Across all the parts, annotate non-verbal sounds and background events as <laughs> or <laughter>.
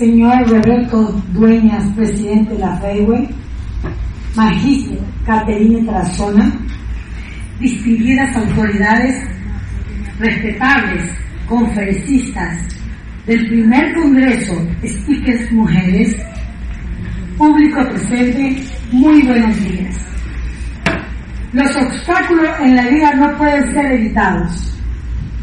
señor Roberto Dueñas, presidente de la FEIWE, magíster Caterina Tarazona, distinguidas autoridades, respetables conferencistas del primer Congreso Speakers Mujeres, público presente, muy buenos días. Los obstáculos en la vida no pueden ser evitados,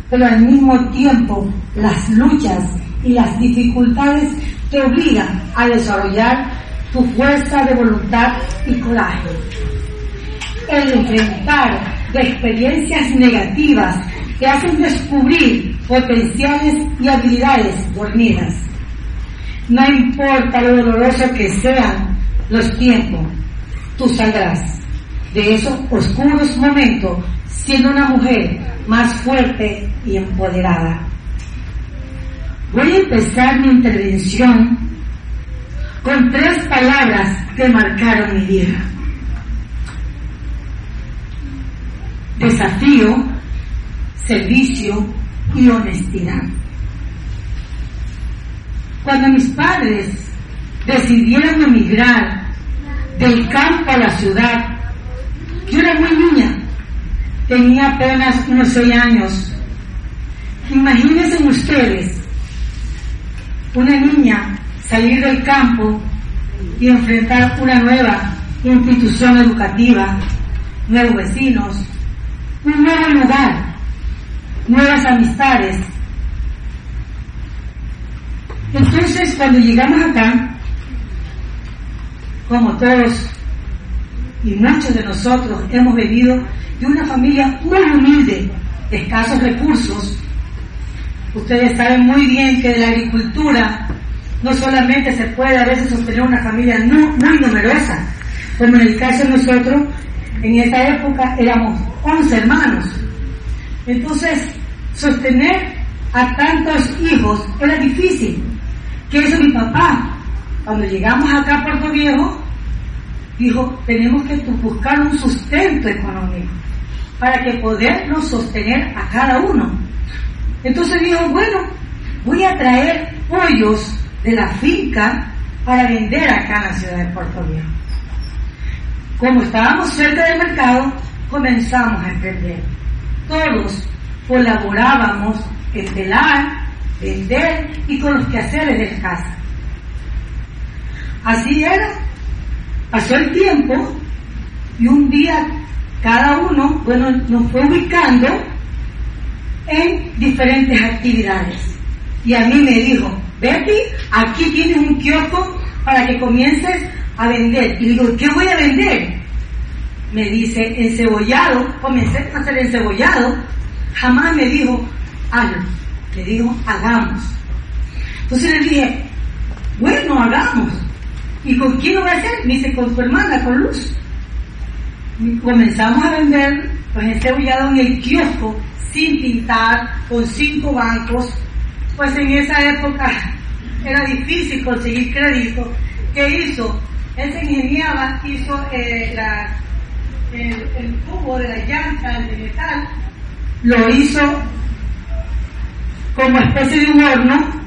pero al mismo tiempo las luchas y las dificultades te obligan a desarrollar tu fuerza de voluntad y coraje. El enfrentar de experiencias negativas te hacen descubrir potenciales y habilidades dormidas. No importa lo doloroso que sean los tiempos, tú saldrás de esos oscuros momentos siendo una mujer más fuerte y empoderada. Voy a empezar mi intervención con tres palabras que marcaron mi vida. Desafío, servicio y honestidad. Cuando mis padres decidieron emigrar del campo a la ciudad, yo era muy niña, tenía apenas unos seis años. Imagínense ustedes, una niña salir del campo y enfrentar una nueva institución educativa, nuevos vecinos, un nuevo lugar, nuevas amistades. Entonces, cuando llegamos acá, como todos y muchos de nosotros hemos venido de una familia muy humilde, de escasos recursos, ustedes saben muy bien que de la agricultura no solamente se puede a veces sostener una familia muy numerosa, como en el caso de nosotros, en esa época éramos 11 hermanos. Entonces, sostener a tantos hijos era difícil. ¿Qué hizo mi papá? Cuando llegamos acá a Puerto Viejo, dijo, tenemos que buscar un sustento económico para que podernos sostener a cada uno. Entonces dijo, bueno, voy a traer pollos de la finca para vender acá en la ciudad de Puerto Viejo. Como estábamos cerca del mercado, comenzamos a emprender. Todos colaborábamos en velar, vender y con los quehaceres de casa. Así era. Pasó el tiempo y un día cada uno, bueno, nos fue ubicando en diferentes actividades. Y a mí me dijo, Betty, aquí tienes un kiosco para que comiences a vender. Y digo, ¿qué voy a vender? Me dice, encebollado. Comencé a hacer encebollado. Jamás me dijo, hazlo. Le digo, hagamos. Entonces le dije, bueno, hagamos. ¿Y con quién lo voy a hacer? Me dice, con tu hermana, con Luz. Y comenzamos a vender pues encebollado en el kiosco, sin pintar, con cinco bancos. Pues en esa época <laughs> era difícil conseguir crédito. ¿Qué hizo? Él se ingeniaba, hizo eh, el, el, tubo de la llanta, el de metal, lo hizo como especie de un horno,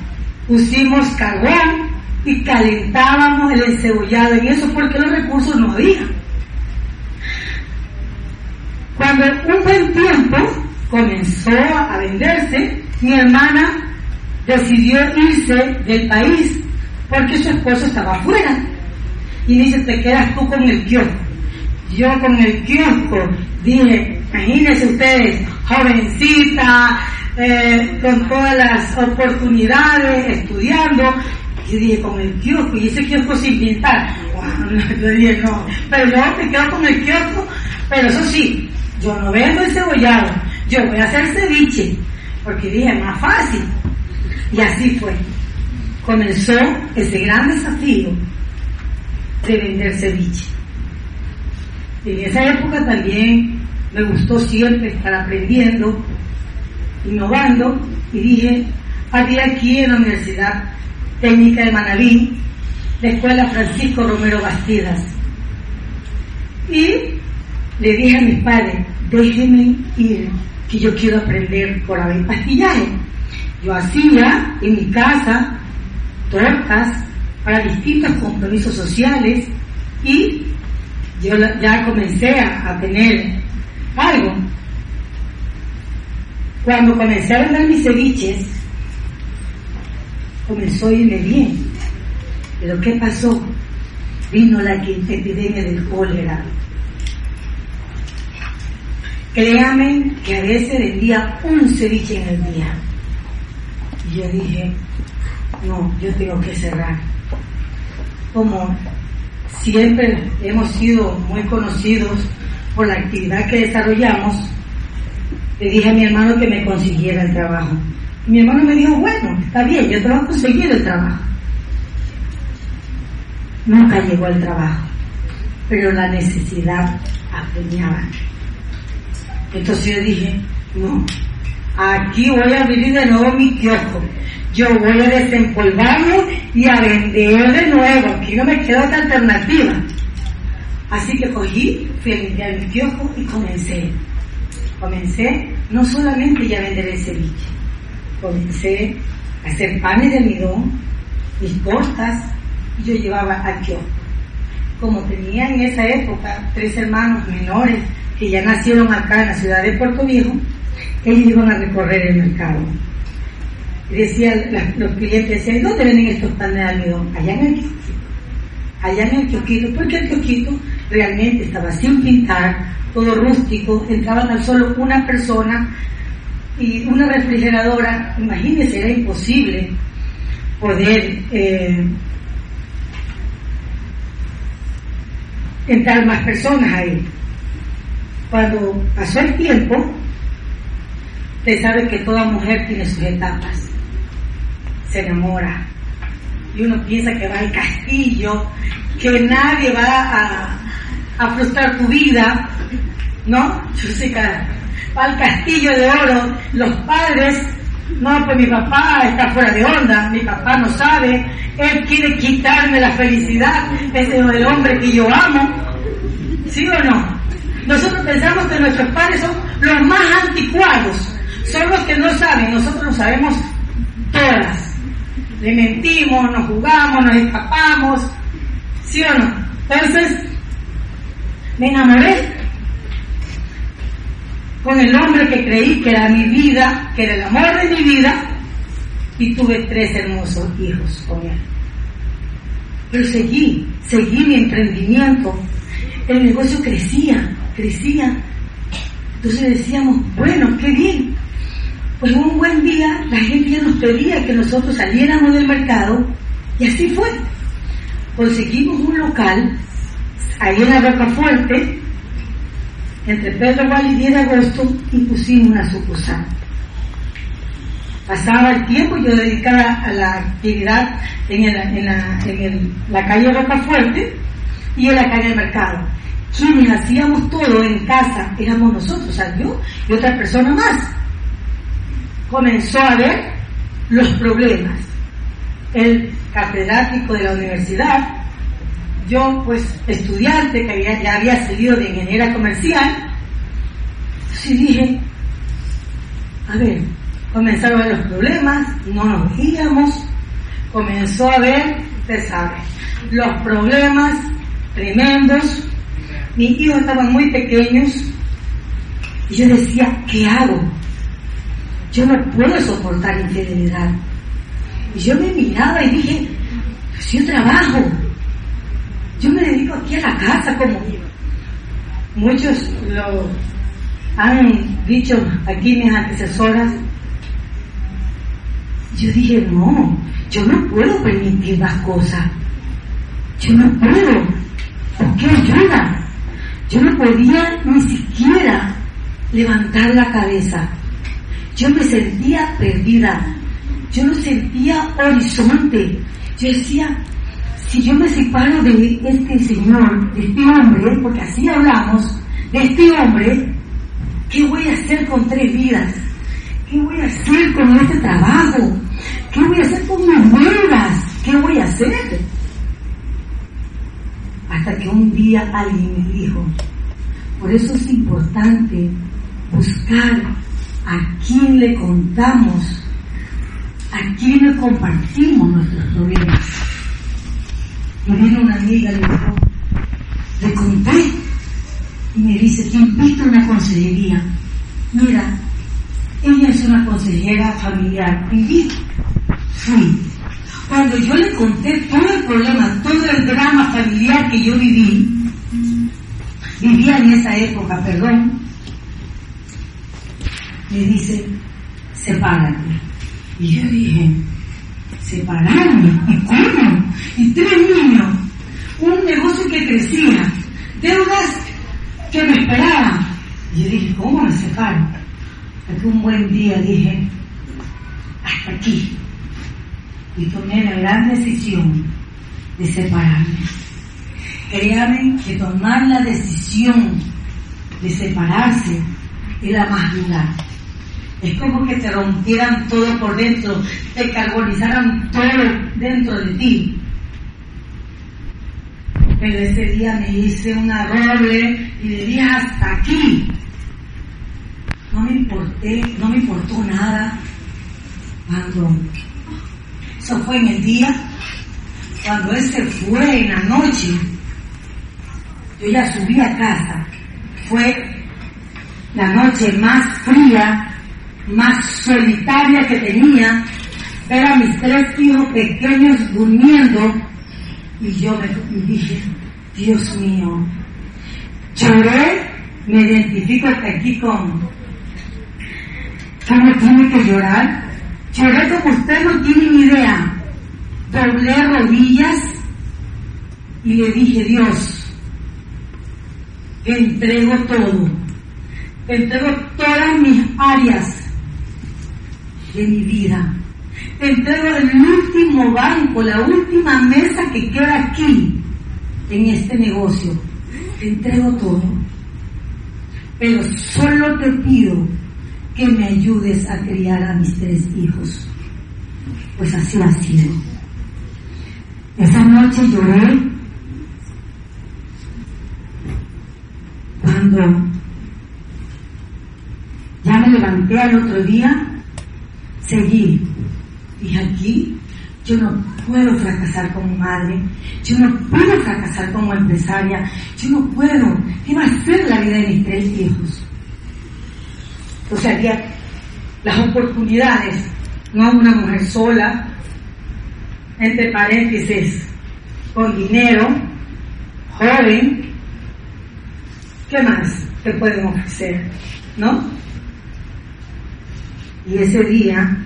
pusimos carbón y calentábamos el encebollado y eso porque los recursos no había. Cuando un buen tiempo comenzó a venderse, mi hermana decidió irse del país porque su esposo estaba afuera. Y dice, te quedas tú con el kiosco. Yo con el kiosco dije, imagínense ustedes, jovencita, eh, con todas las oportunidades, estudiando. Y dije, con el kiosco, y ese kiosco sin pintar. <laughs> Yo dije, no, pero yo me quedo con el kiosco, pero eso sí, yo no vendo el cebollado, yo voy a hacer ceviche, porque dije, más fácil. Y así fue. Comenzó ese gran desafío de vender ceviche. En esa época también me gustó siempre estar aprendiendo, innovando, y dije, había aquí en la Universidad Técnica de Manabí, la Escuela Francisco Romero Bastidas. Y le dije a mis padres, déjenme ir, que yo quiero aprender por haber pastillaje. Yo hacía en mi casa tortas para distintos compromisos sociales y yo ya comencé a, tener algo. Cuando comencé a vender mis ceviches, comenzó a irme bien. Pero ¿qué pasó? Vino la epidemia del cólera. Créame que a veces vendía un ceviche en el día. Y yo dije, no, yo tengo que cerrar. Como siempre hemos sido muy conocidos por la actividad que desarrollamos, le dije a mi hermano que me consiguiera el trabajo. Y mi hermano me dijo, bueno, está bien, yo te voy a conseguir el trabajo. Nunca llegó el trabajo, pero la necesidad apremiaba. Entonces yo dije, no, aquí voy a vivir de nuevo mi kiosco. Yo voy a desempolvarlo y a vender de nuevo. Aquí no me queda otra alternativa. Así que cogí, fui a limpiar mi kiosco y comencé. Comencé no solamente ya a vender el ceviche, comencé a hacer panes de almidón, mis tortas, y yo llevaba al kiosco. Como tenía en esa época tres hermanos menores que ya nacieron acá en la ciudad de Puerto Viejo, ellos iban a recorrer el mercado. Y decían, los clientes decían, ¿dónde venden estos panes de almidón? Allá en el kiosquito. Allá en el kiosquito, porque el kiosquito realmente estaba sin pintar, todo rústico, entraba tan solo una persona y una refrigeradora, imagínense, era imposible poder eh, entrar más personas ahí. Cuando pasó el tiempo, usted sabe que toda mujer tiene sus etapas. Se enamora. Y uno piensa que va al castillo, que nadie va a, a frustrar tu vida, ¿no? Que va al castillo de oro, los padres, no, pues mi papá está fuera de onda, mi papá no sabe, él quiere quitarme la felicidad, ese es el hombre que yo amo, ¿sí o no? Nosotros pensamos que nuestros padres son los más anticuados, son los que no saben, nosotros lo sabemos todas. Le mentimos, nos jugamos, nos escapamos, ¿sí o no? Entonces, me enamoré con el hombre que creí que era mi vida, que era el amor de mi vida, y tuve tres hermosos hijos con él. Pero seguí, seguí mi emprendimiento. El negocio crecía, crecía. Entonces decíamos, bueno, qué bien. Pues un buen día la gente ya nos pedía que nosotros saliéramos del mercado y así fue. Conseguimos un local ahí en la Roca Fuerte, entre Pedro Valle y 10 de agosto, y pusimos una sucursal. Pasaba el tiempo yo dedicaba a la actividad en, la, en la calle Roca Fuerte y en la calle del mercado quienes hacíamos todo en casa éramos nosotros, o sea, yo y otra persona más. Comenzó a ver los problemas. El catedrático de la universidad, yo pues estudiante que ya había salido de ingeniera comercial, sí dije, a ver, comenzaron a ver los problemas, no nos veíamos, comenzó a ver, usted sabe, los problemas tremendos, mis hijos estaban muy pequeños y yo decía, ¿qué hago? Yo no puedo soportar infidelidad. Y yo me miraba y dije, pues yo trabajo, yo me dedico aquí a la casa como muchos lo han dicho aquí mis antecesoras. Yo dije, no, yo no puedo permitir más cosas. Yo no puedo. ¿Por qué ayuda? Yo no podía ni siquiera levantar la cabeza. Yo me sentía perdida. Yo no sentía horizonte. Yo decía, si yo me separo de este señor, de este hombre, porque así hablamos, de este hombre, ¿qué voy a hacer con tres vidas? ¿Qué voy a hacer con este trabajo? ¿Qué voy a hacer con mis deudas? ¿Qué voy a hacer? Hasta que un día alguien me dijo, por eso es importante buscar a quién le contamos aquí no compartimos nuestros problemas. Y vino una amiga, le dijo, le conté y me dice, te invito a una consejería. Mira, ella es una consejera familiar. Y fui. Cuando yo le conté todo el problema, todo el drama familiar que yo viví, vivía en esa época, perdón, me dice, sepárate. Y yo dije, separarme, ¿y cómo? Y tres niños, un negocio que crecía, deudas que me esperaban. Y yo dije, ¿cómo me separo? Hasta un buen día dije, hasta aquí. Y tomé la gran decisión de separarme. Créanme que tomar la decisión de separarse era más dura. Es como que te rompieran todo por dentro, te carbonizaran todo dentro de ti. Pero ese día me hice una doble y le dije hasta aquí. No me importé, no me importó nada. Cuando eso fue en el día, cuando él se fue en la noche, yo ya subí a casa. Fue la noche más fría, más solitaria que tenía. Ver a mis tres hijos pequeños durmiendo. Y yo me dije, Dios mío, lloré, me identifico aquí con, ¿cómo tiene que llorar? Lloré como usted no tiene ni idea. Doblé rodillas y le dije, Dios, te entrego todo. Te entrego todas mis áreas de mi vida. Te entrego el último banco, la última mesa que queda aquí, en este negocio. Te entrego todo. Pero solo te pido que me ayudes a criar a mis tres hijos. Pues así ha sido. Esa noche lloré cuando ya me levanté al otro día, seguí. Dije aquí, yo no puedo fracasar como madre, yo no puedo fracasar como empresaria, yo no puedo. ¿Qué va a ser la vida de mis tres hijos? O sea, había las oportunidades, no una mujer sola, entre paréntesis, con dinero, joven, ¿qué más te pueden ofrecer? ¿No? Y ese día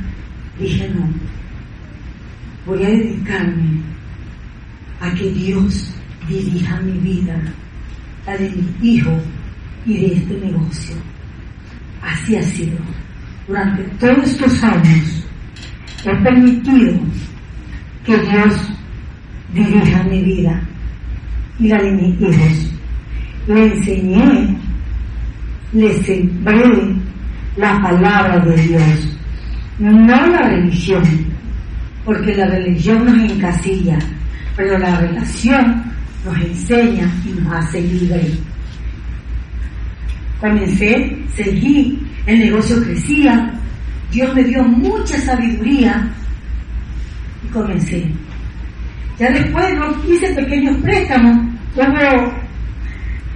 dije, no, voy a dedicarme a que Dios dirija mi vida, la de mi hijo y de este negocio. Así ha sido. Durante todos estos años he permitido que Dios dirija mi vida y la de mis hijos. Le enseñé, le sembré la palabra de Dios, no la religión, porque la religión nos encasilla, pero la relación nos enseña y nos hace libre. Comencé, seguí, el negocio crecía, Dios me dio mucha sabiduría y comencé. Ya después no hice pequeños préstamos, hubo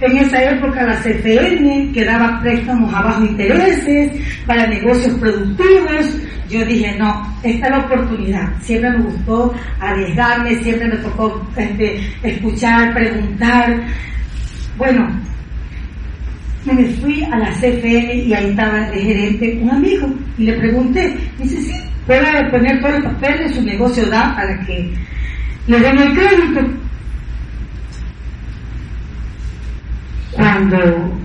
en esa época la CFN que daba préstamos a bajos intereses para negocios productivos. Yo dije, no, esta es la oportunidad. Siempre me gustó arriesgarme, siempre me tocó este, escuchar, preguntar. Bueno, me fui a la CFN y ahí estaba de gerente un amigo y le pregunté, dice, sí, puede poner todos los papeles, su negocio da para que le den el crédito. Cuando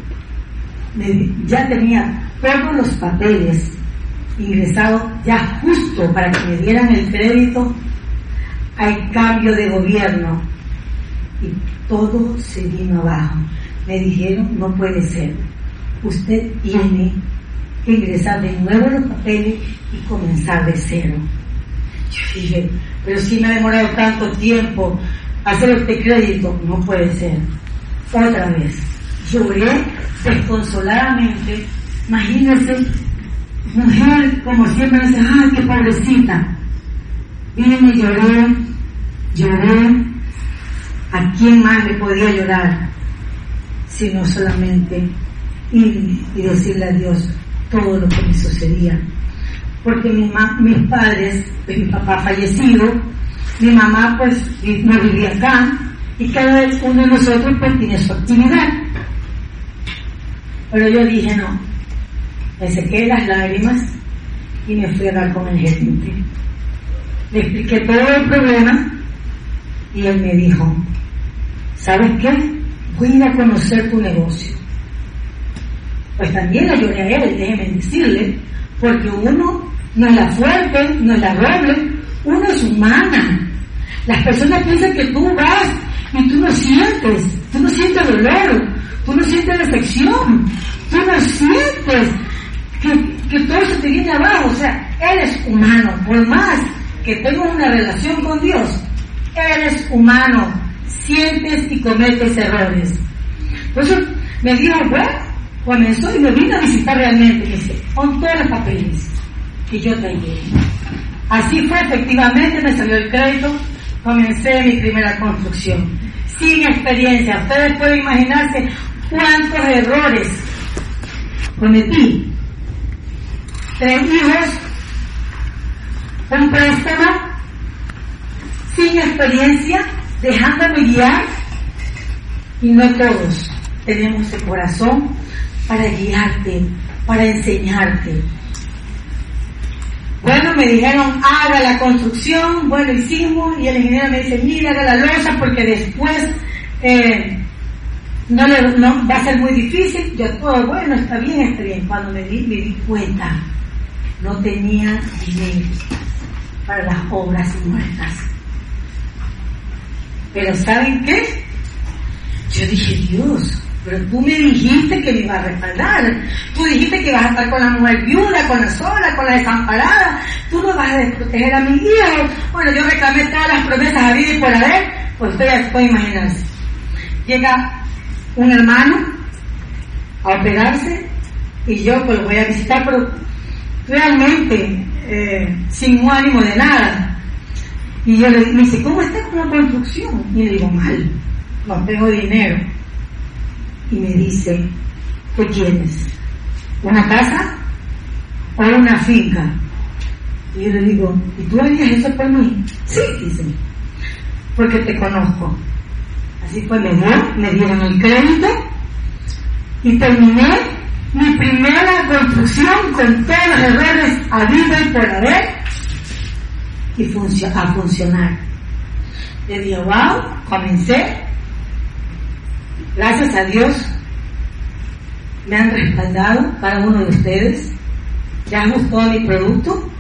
ya tenía todos los papeles ingresados ya justo para que me dieran el crédito, hay cambio de gobierno y todo se vino abajo. Me dijeron, no puede ser, usted tiene que ingresar de nuevo los papeles y comenzar de cero. Yo dije, pero si me ha demorado tanto tiempo hacer este crédito, no puede ser. Otra vez, lloré desconsoladamente, imagínense, mujer, como siempre, dice, ay, qué pobrecita. Vine lloré, lloré. ¿A quién más le podía llorar? Sino solamente ir y decirle a Dios todo lo que me sucedía. Porque mi mis padres, pues, mi papá fallecido, mi mamá pues no vivía acá, y cada uno de nosotros pues tiene su actividad. Pero yo dije, no, me sequé las lágrimas y me fui a hablar con el gerente. Le expliqué todo el problema y él me dijo, ¿sabes qué? Voy a conocer tu negocio. Pues también lloré a él, déjeme decirle, porque uno no es la fuerte, no es la doble, uno es humana. Las personas piensan que tú vas y tú no sientes, tú no sientes dolor, tú no sientes decepción, tú no sientes que, todo se te viene abajo, o sea, eres humano, por más que tengas una relación con Dios, eres humano, sientes y cometes errores. Eso me dijo, bueno, comenzó y me vino a visitar realmente, me dice, con todos los papeles que yo traía. Así fue, efectivamente, me salió el crédito, comencé mi primera construcción. Sin experiencia, ustedes pueden imaginarse cuántos errores cometí tres hijos, un préstamo, sin experiencia, dejándome guiar, y no todos tenemos el corazón para guiarte, para enseñarte. Bueno, me dijeron, haga la construcción, bueno, hicimos, y el ingeniero me dice, mira, haga la losa, porque después eh, no, no va a ser muy difícil. Yo todo, bueno, está bien, está bien. Cuando me di, me di cuenta no tenía dinero para las obras muertas. Pero ¿saben qué? Yo dije, Dios, pero tú me dijiste que me iba a respaldar. Tú dijiste que ibas a estar con la mujer viuda, con la sola, con la desamparada. Tú no vas a desproteger a mi hijo. Bueno, yo reclamé todas las promesas a vida y por haber. Pues ustedes pueden imaginarse. Llega un hermano a operarse y yo pues lo voy a visitar, pero realmente eh, sin ánimo de nada. Y yo le me ¿cómo está con la construcción? Y le digo, mal, no tengo dinero. Y me dice, ¿qué quieres? ¿Una casa o una finca? Y yo le digo, ¿y tú harías eso por mí? Sí, dice, porque te conozco. Así fue, me, dio, me dieron el crédito y terminé mi primera construcción con todos los errores habidos y por haber y a funcionar. Le dije, wow, comencé. Gracias a Dios me han respaldado cada uno de ustedes. Ya gustó mi producto.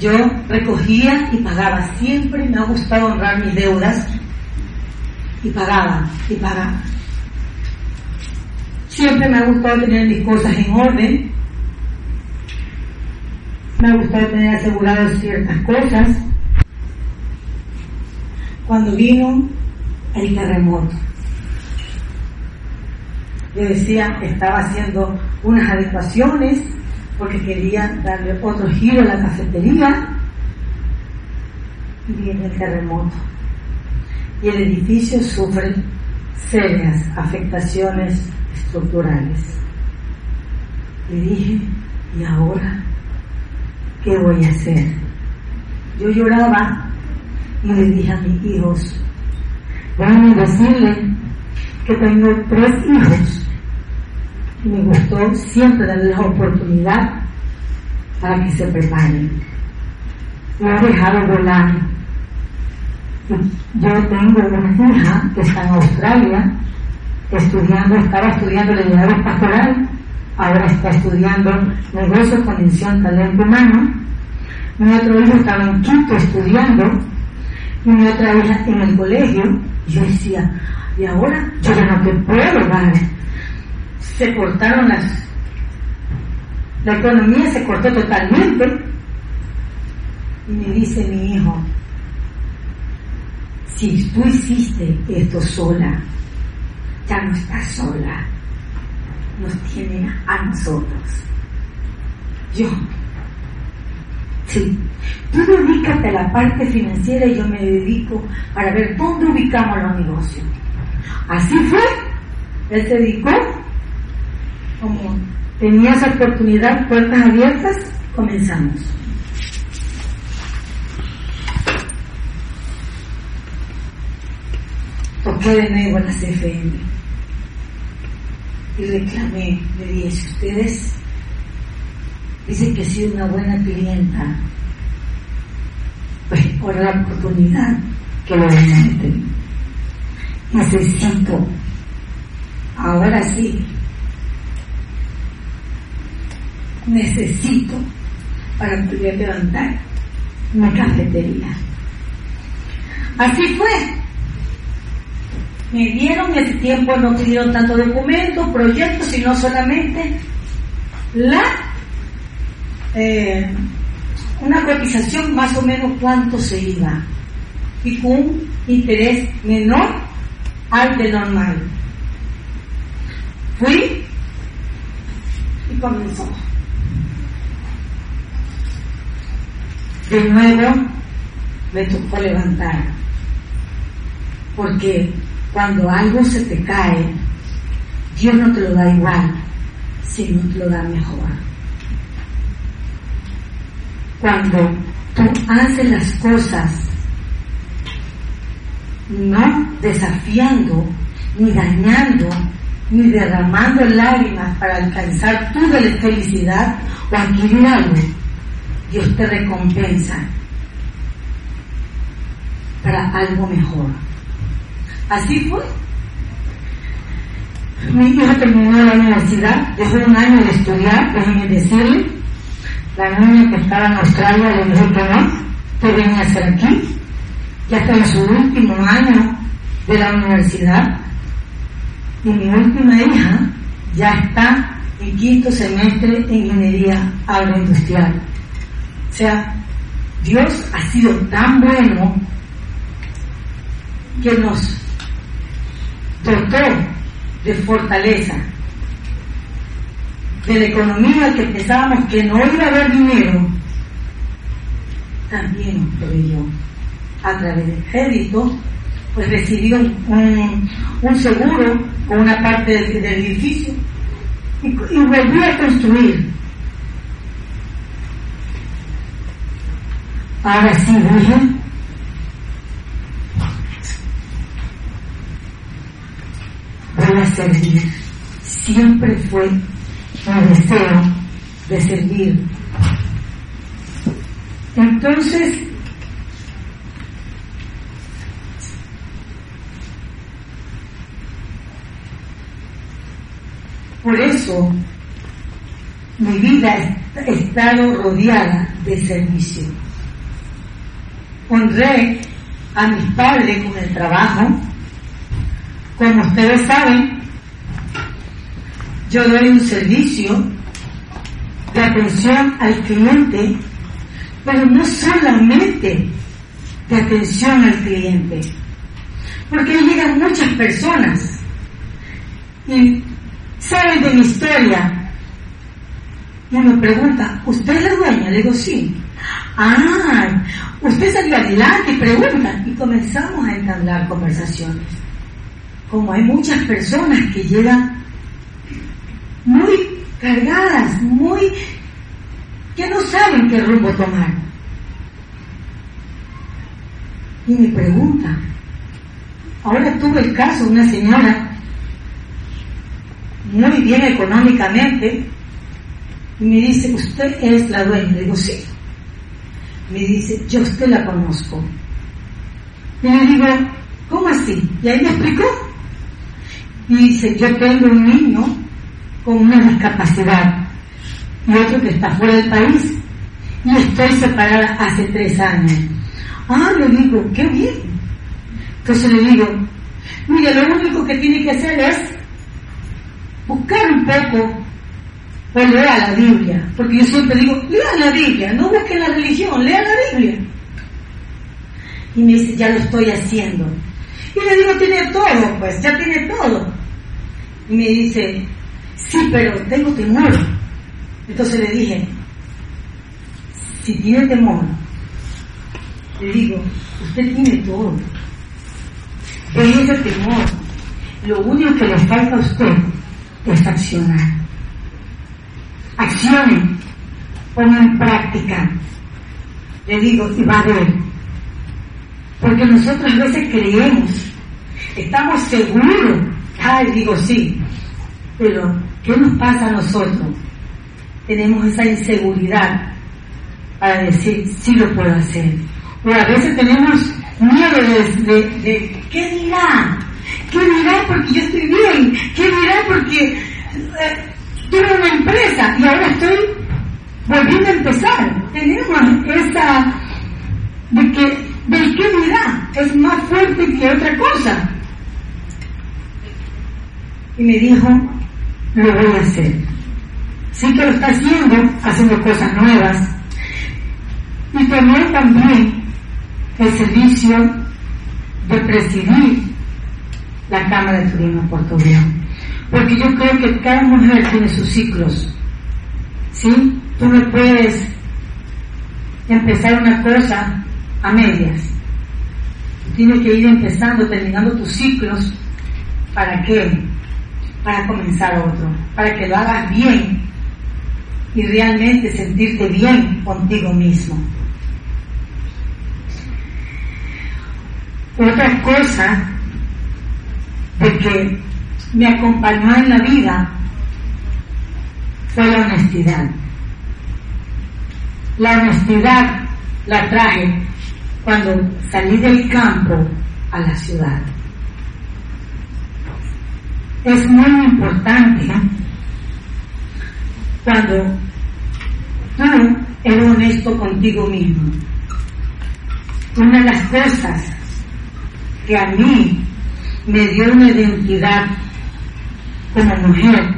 Yo recogía y pagaba. Siempre me ha gustado honrar mis deudas. Y pagaba, y pagaba. Siempre me ha gustado tener mis cosas en orden. Me ha gustado tener aseguradas ciertas cosas. Cuando vino el terremoto, yo decía que estaba haciendo unas adecuaciones porque quería darle otro giro a la cafetería y viene el terremoto. Y el edificio sufre serias afectaciones estructurales. Le dije, ¿y ahora qué voy a hacer? Yo lloraba y le dije a mis hijos, déjame decirle que tengo tres hijos y me gustó siempre darles la oportunidad para que se preparen. Lo he dejado volar. Yo tengo una hija que está en Australia estudiando, estaba estudiando liderazgo pastoral, ahora está estudiando negocios, conexión, talento humano. Mi otro hijo estaba en quinto estudiando y mi otra hija en el colegio. Yo decía, y ahora yo ya no te puedo dar. Se cortaron las... La economía se cortó totalmente. Y me dice mi hijo, si tú hiciste esto sola, ya no está sola, nos tiene a nosotros. Yo. Sí. Tú dedícate a la parte financiera y yo me dedico para ver dónde ubicamos los negocios. Así fue. Él se dedicó, como tenía esa oportunidad, puertas abiertas, comenzamos. Toqué de nuevo la CFM y reclamé, le dije, si ustedes dicen que he sido una buena clienta, pues por la oportunidad que lo necesiten. Necesito, ahora sí, necesito para poder levantar una cafetería. Así fue. Me dieron ese tiempo, no pidieron tanto documento, proyectos, sino solamente la eh, una cotización más o menos cuánto se iba y con un interés menor al de normal. Fui y comenzó. De nuevo me tocó levantar, porque cuando algo se te cae, Dios no te lo da igual, sino te lo da mejor. Cuando tú haces las cosas no desafiando, ni dañando, ni derramando lágrimas para alcanzar tu felicidad o adquirir algo, Dios te recompensa para algo mejor. Así fue. Mi hijo terminó la universidad, después de un año de estudiar, déjenme decirle, la niña que estaba en Australia le dijo que no, que venía a hacer aquí, ya está en su último año de la universidad, y mi última hija ya está en quinto semestre en ingeniería agroindustrial. O sea, Dios ha sido tan bueno que nos dotó de fortaleza, de la economía que pensábamos que no iba a haber dinero, también proveyó a través del crédito, pues recibió un, seguro con una parte del, edificio y, y volvió a construir. Ahora sí, voy a servir. Siempre fue mi deseo de servir. Entonces, por eso mi vida ha estado rodeada de servicio. Honré a mis padres con el trabajo, como ustedes saben, yo doy un servicio de atención al cliente, pero no solamente de atención al cliente, porque llegan muchas personas y saben de mi historia y me pregunta, ¿usted es la dueña? Le digo, sí. Ah, usted salió adelante pregunta. Y comenzamos a entablar conversaciones como hay muchas personas que llegan cargadas, muy que no saben qué rumbo tomar. Y me pregunta, ahora tuve el caso de una señora muy bien económicamente y me dice, usted es la dueña. Digo, sí. Me dice, yo usted la conozco. Y le digo, ¿cómo así? Y ahí me explicó y dice, yo tengo un niño con una discapacidad y otro que está fuera del país y estoy separada hace tres años. Ah, le digo, qué bien. Entonces le digo, mire, lo único que tiene que hacer es buscar un poco o leer la Biblia, porque yo siempre digo, lea la Biblia, no busque la religión, lea la Biblia. Y me dice, ya lo estoy haciendo. Y le digo, tiene todo, pues, ya tiene todo. Y me dice, sí, pero tengo temor. Entonces le dije, si tiene temor, le digo, usted tiene todo. En ese temor, lo único que le falta a usted es accionar. Accione, ponga en práctica. Le digo, y va a ver. Porque nosotros a veces creemos, estamos seguros. Ay, digo sí, pero ¿qué nos pasa a nosotros? Tenemos esa inseguridad para decir, sí lo puedo hacer. O a veces tenemos miedo de, de, ¿qué dirá? ¿Qué dirá porque yo estoy bien? ¿Qué dirá porque eh, tengo una empresa y ahora estoy volviendo a empezar? Tenemos esa de que del qué dirá es más fuerte que otra cosa. Y me dijo, lo voy a hacer. Sí que lo está haciendo, haciendo cosas nuevas. Y tomé también el servicio de presidir la Cámara de Turismo Puerto Porque yo creo que cada mujer tiene sus ciclos. ¿Sí? Tú no puedes empezar una cosa a medias. Tienes que ir empezando, terminando tus ciclos. ¿Para qué? Para comenzar otro. Para que lo hagas bien y realmente sentirte bien contigo mismo. Otra cosa de que me acompañó en la vida fue la honestidad. La honestidad la traje cuando salí del campo a la ciudad. Es muy importante cuando tú eres honesto contigo mismo. Una de las cosas que a mí me dio una identidad como mujer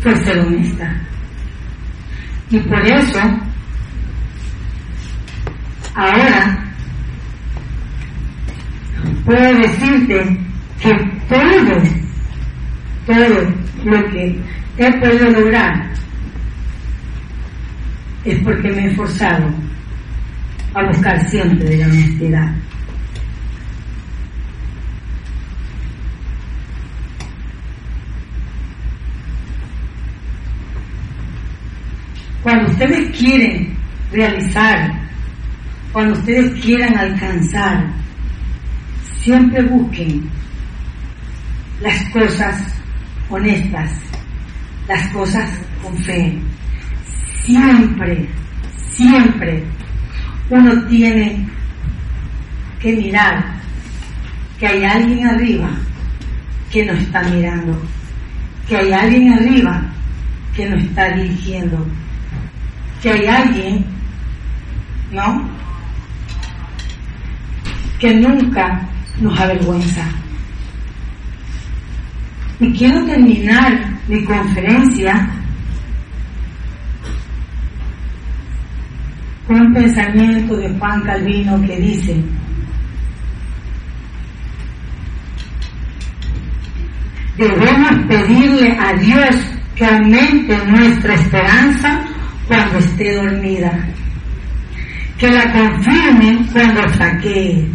fue ser honesta. Y por eso, ahora, puedo decirte que todo, todo lo que he podido lograr es porque me he esforzado a buscar siempre de la honestidad. Cuando ustedes quieren realizar, cuando ustedes quieran alcanzar, siempre busquen las cosas honestas, las cosas con fe. Siempre, siempre uno tiene que mirar que hay alguien arriba que nos está mirando, que hay alguien arriba que nos está dirigiendo, que hay alguien, ¿no? Que nunca nos avergüenza. Y quiero terminar mi conferencia con un pensamiento de Juan Calvino que dice, debemos pedirle a Dios que aumente nuestra esperanza cuando esté dormida, que la confirme cuando saquee,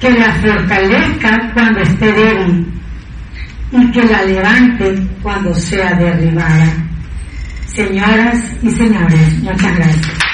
que la fortalezca cuando esté débil y que la levante cuando sea derribada. Señoras y señores, muchas gracias.